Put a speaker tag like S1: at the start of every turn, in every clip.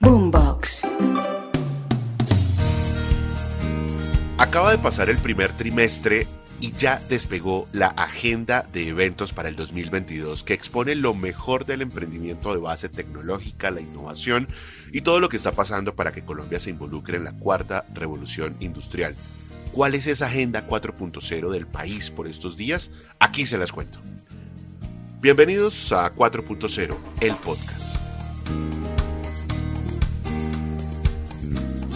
S1: Boombox.
S2: Acaba de pasar el primer trimestre y ya despegó la agenda de eventos para el 2022 que expone lo mejor del emprendimiento de base tecnológica, la innovación y todo lo que está pasando para que Colombia se involucre en la cuarta revolución industrial. ¿Cuál es esa agenda 4.0 del país por estos días? Aquí se las cuento. Bienvenidos a 4.0, el podcast.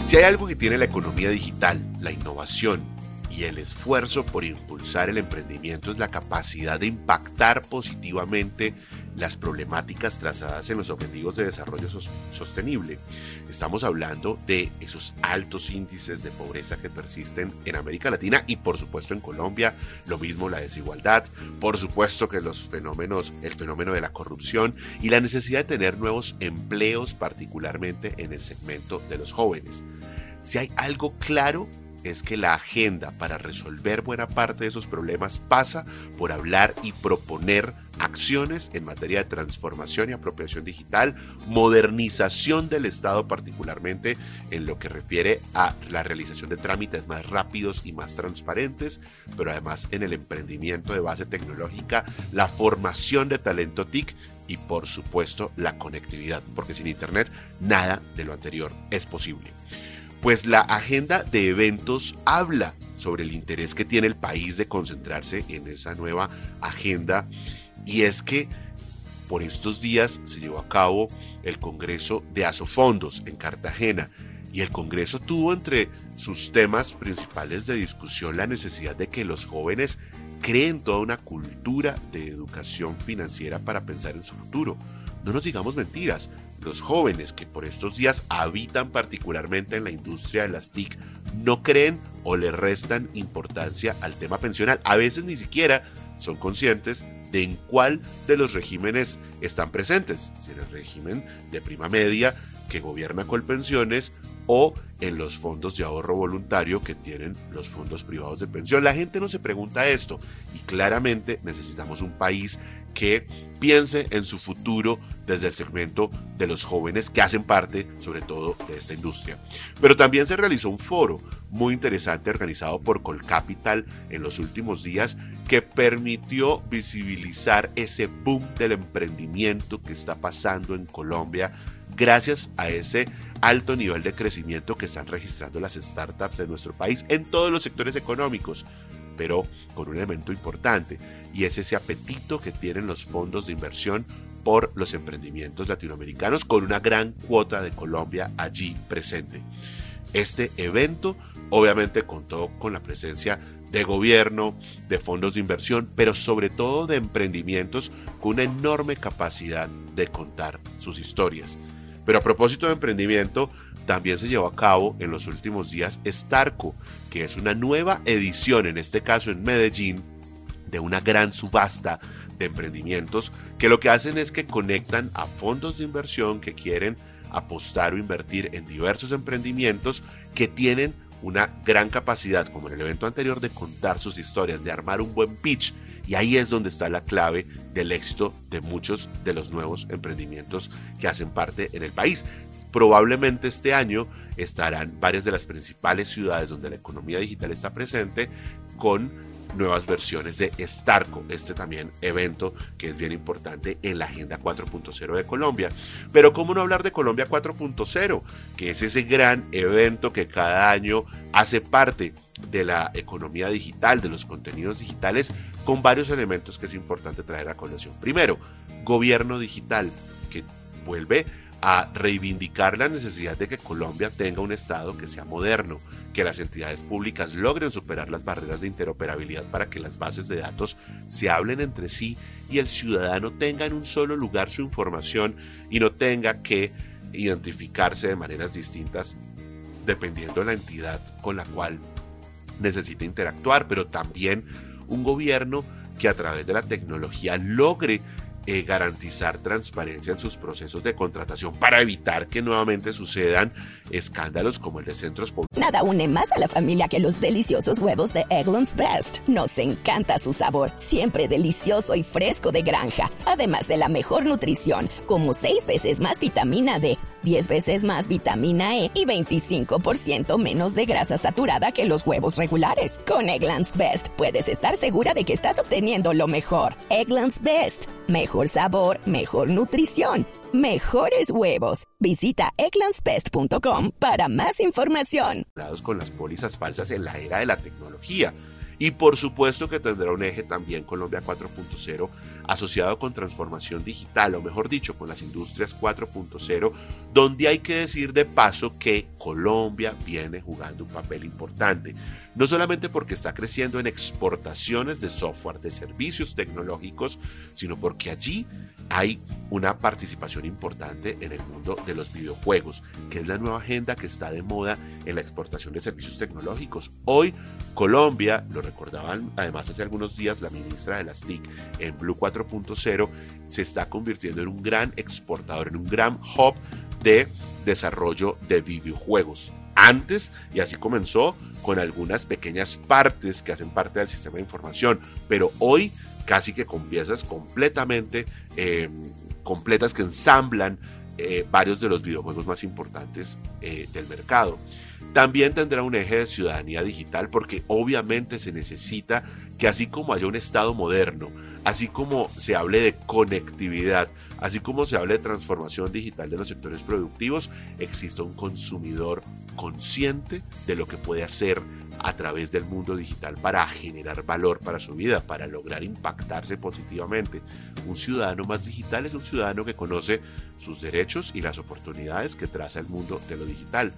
S2: Si hay algo que tiene la economía digital, la innovación y el esfuerzo por impulsar el emprendimiento es la capacidad de impactar positivamente las problemáticas trazadas en los Objetivos de Desarrollo Sostenible. Estamos hablando de esos altos índices de pobreza que persisten en América Latina y por supuesto en Colombia, lo mismo la desigualdad, por supuesto que los fenómenos, el fenómeno de la corrupción y la necesidad de tener nuevos empleos, particularmente en el segmento de los jóvenes. Si hay algo claro es que la agenda para resolver buena parte de esos problemas pasa por hablar y proponer acciones en materia de transformación y apropiación digital, modernización del Estado particularmente en lo que refiere a la realización de trámites más rápidos y más transparentes, pero además en el emprendimiento de base tecnológica, la formación de talento TIC y por supuesto la conectividad, porque sin Internet nada de lo anterior es posible pues la agenda de eventos habla sobre el interés que tiene el país de concentrarse en esa nueva agenda y es que por estos días se llevó a cabo el Congreso de Asofondos en Cartagena y el Congreso tuvo entre sus temas principales de discusión la necesidad de que los jóvenes creen toda una cultura de educación financiera para pensar en su futuro. No nos digamos mentiras, los jóvenes que por estos días habitan particularmente en la industria de las TIC no creen o le restan importancia al tema pensional. A veces ni siquiera son conscientes de en cuál de los regímenes están presentes, si en el régimen de prima media que gobierna Colpensiones o en los fondos de ahorro voluntario que tienen los fondos privados de pensión. La gente no se pregunta esto y claramente necesitamos un país que piense en su futuro desde el segmento de los jóvenes que hacen parte sobre todo de esta industria. Pero también se realizó un foro muy interesante organizado por Colcapital en los últimos días que permitió visibilizar ese boom del emprendimiento que está pasando en Colombia gracias a ese alto nivel de crecimiento que están registrando las startups de nuestro país en todos los sectores económicos, pero con un elemento importante, y es ese apetito que tienen los fondos de inversión por los emprendimientos latinoamericanos, con una gran cuota de Colombia allí presente. Este evento obviamente contó con la presencia de gobierno, de fondos de inversión, pero sobre todo de emprendimientos con una enorme capacidad de contar sus historias. Pero a propósito de emprendimiento, también se llevó a cabo en los últimos días Starco, que es una nueva edición, en este caso en Medellín, de una gran subasta de emprendimientos que lo que hacen es que conectan a fondos de inversión que quieren apostar o invertir en diversos emprendimientos que tienen una gran capacidad, como en el evento anterior, de contar sus historias, de armar un buen pitch y ahí es donde está la clave del éxito de muchos de los nuevos emprendimientos que hacen parte en el país. Probablemente este año estarán varias de las principales ciudades donde la economía digital está presente con nuevas versiones de Starco, este también evento que es bien importante en la Agenda 4.0 de Colombia. Pero ¿cómo no hablar de Colombia 4.0? Que es ese gran evento que cada año hace parte de la economía digital, de los contenidos digitales, con varios elementos que es importante traer a colación. Primero, gobierno digital, que vuelve a reivindicar la necesidad de que Colombia tenga un Estado que sea moderno, que las entidades públicas logren superar las barreras de interoperabilidad para que las bases de datos se hablen entre sí y el ciudadano tenga en un solo lugar su información y no tenga que identificarse de maneras distintas dependiendo de la entidad con la cual necesita interactuar, pero también un gobierno que a través de la tecnología logre eh, garantizar transparencia en sus procesos de contratación para evitar que nuevamente sucedan escándalos como el de centros
S3: públicos. Nada une más a la familia que los deliciosos huevos de Eggland's Best. Nos encanta su sabor, siempre delicioso y fresco de granja, además de la mejor nutrición, como 6 veces más vitamina D, 10 veces más vitamina E y 25% menos de grasa saturada que los huevos regulares. Con Eggland's Best puedes estar segura de que estás obteniendo lo mejor. Eggland's Best, mejor sabor, mejor nutrición, mejores huevos. Visita eclanspest.com para más información.
S2: Con las pólizas falsas en la era de la tecnología. Y por supuesto que tendrá un eje también Colombia 4.0 asociado con transformación digital, o mejor dicho, con las industrias 4.0, donde hay que decir de paso que Colombia viene jugando un papel importante, no solamente porque está creciendo en exportaciones de software, de servicios tecnológicos, sino porque allí hay una participación importante en el mundo de los videojuegos, que es la nueva agenda que está de moda en la exportación de servicios tecnológicos. Hoy Colombia, lo recordaban además hace algunos días la ministra de las TIC en Blue 4.0, se está convirtiendo en un gran exportador, en un gran hub de desarrollo de videojuegos. Antes, y así comenzó, con algunas pequeñas partes que hacen parte del sistema de información, pero hoy casi que con piezas completamente eh, completas que ensamblan eh, varios de los videojuegos más importantes eh, del mercado. También tendrá un eje de ciudadanía digital porque obviamente se necesita que así como haya un Estado moderno, así como se hable de conectividad, así como se hable de transformación digital de los sectores productivos, exista un consumidor consciente de lo que puede hacer a través del mundo digital para generar valor para su vida, para lograr impactarse positivamente. Un ciudadano más digital es un ciudadano que conoce sus derechos y las oportunidades que traza el mundo de lo digital.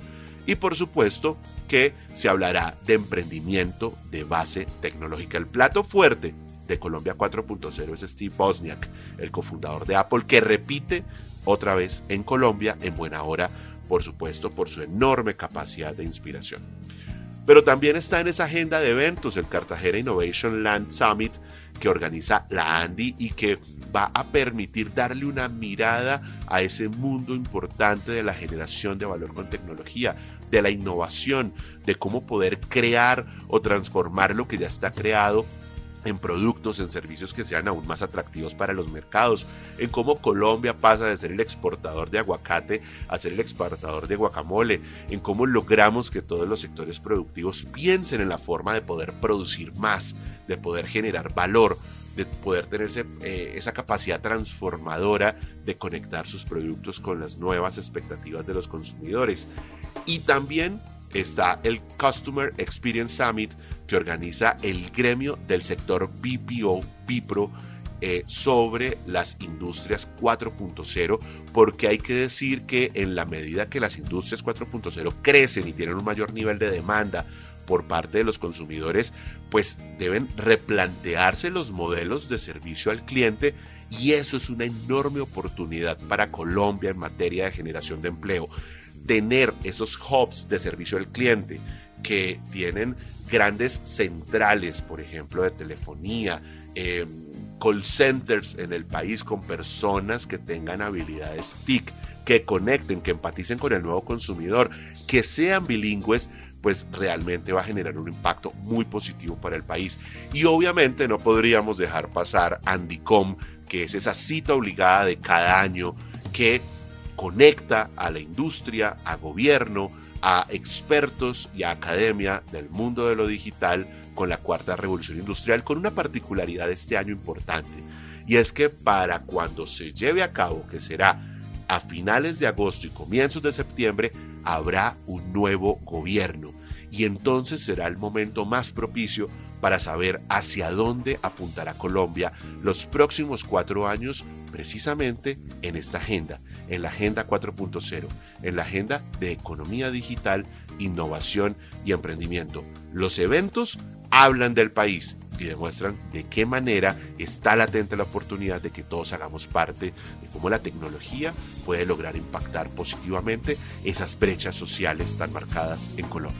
S2: Y por supuesto que se hablará de emprendimiento de base tecnológica. El plato fuerte de Colombia 4.0 es Steve Bosniak, el cofundador de Apple, que repite otra vez en Colombia en buena hora, por supuesto, por su enorme capacidad de inspiración. Pero también está en esa agenda de eventos el Cartagena Innovation Land Summit que organiza la Andy y que va a permitir darle una mirada a ese mundo importante de la generación de valor con tecnología, de la innovación, de cómo poder crear o transformar lo que ya está creado en productos, en servicios que sean aún más atractivos para los mercados, en cómo Colombia pasa de ser el exportador de aguacate a ser el exportador de guacamole, en cómo logramos que todos los sectores productivos piensen en la forma de poder producir más, de poder generar valor, de poder tener eh, esa capacidad transformadora de conectar sus productos con las nuevas expectativas de los consumidores. Y también está el Customer Experience Summit, que organiza el gremio del sector BPO, BIPRO, eh, sobre las industrias 4.0, porque hay que decir que en la medida que las industrias 4.0 crecen y tienen un mayor nivel de demanda por parte de los consumidores, pues deben replantearse los modelos de servicio al cliente y eso es una enorme oportunidad para Colombia en materia de generación de empleo. Tener esos hubs de servicio al cliente que tienen grandes centrales, por ejemplo, de telefonía, em, call centers en el país con personas que tengan habilidades TIC, que conecten, que empaticen con el nuevo consumidor, que sean bilingües, pues realmente va a generar un impacto muy positivo para el país. Y obviamente no podríamos dejar pasar Andicom, que es esa cita obligada de cada año que conecta a la industria, a gobierno, a expertos y a academia del mundo de lo digital con la cuarta revolución industrial, con una particularidad de este año importante. Y es que para cuando se lleve a cabo, que será a finales de agosto y comienzos de septiembre, habrá un nuevo gobierno. Y entonces será el momento más propicio para saber hacia dónde apuntará Colombia los próximos cuatro años precisamente en esta agenda en la Agenda 4.0, en la Agenda de Economía Digital, Innovación y Emprendimiento. Los eventos hablan del país y demuestran de qué manera está latente la oportunidad de que todos hagamos parte de cómo la tecnología puede lograr impactar positivamente esas brechas sociales tan marcadas en Colombia.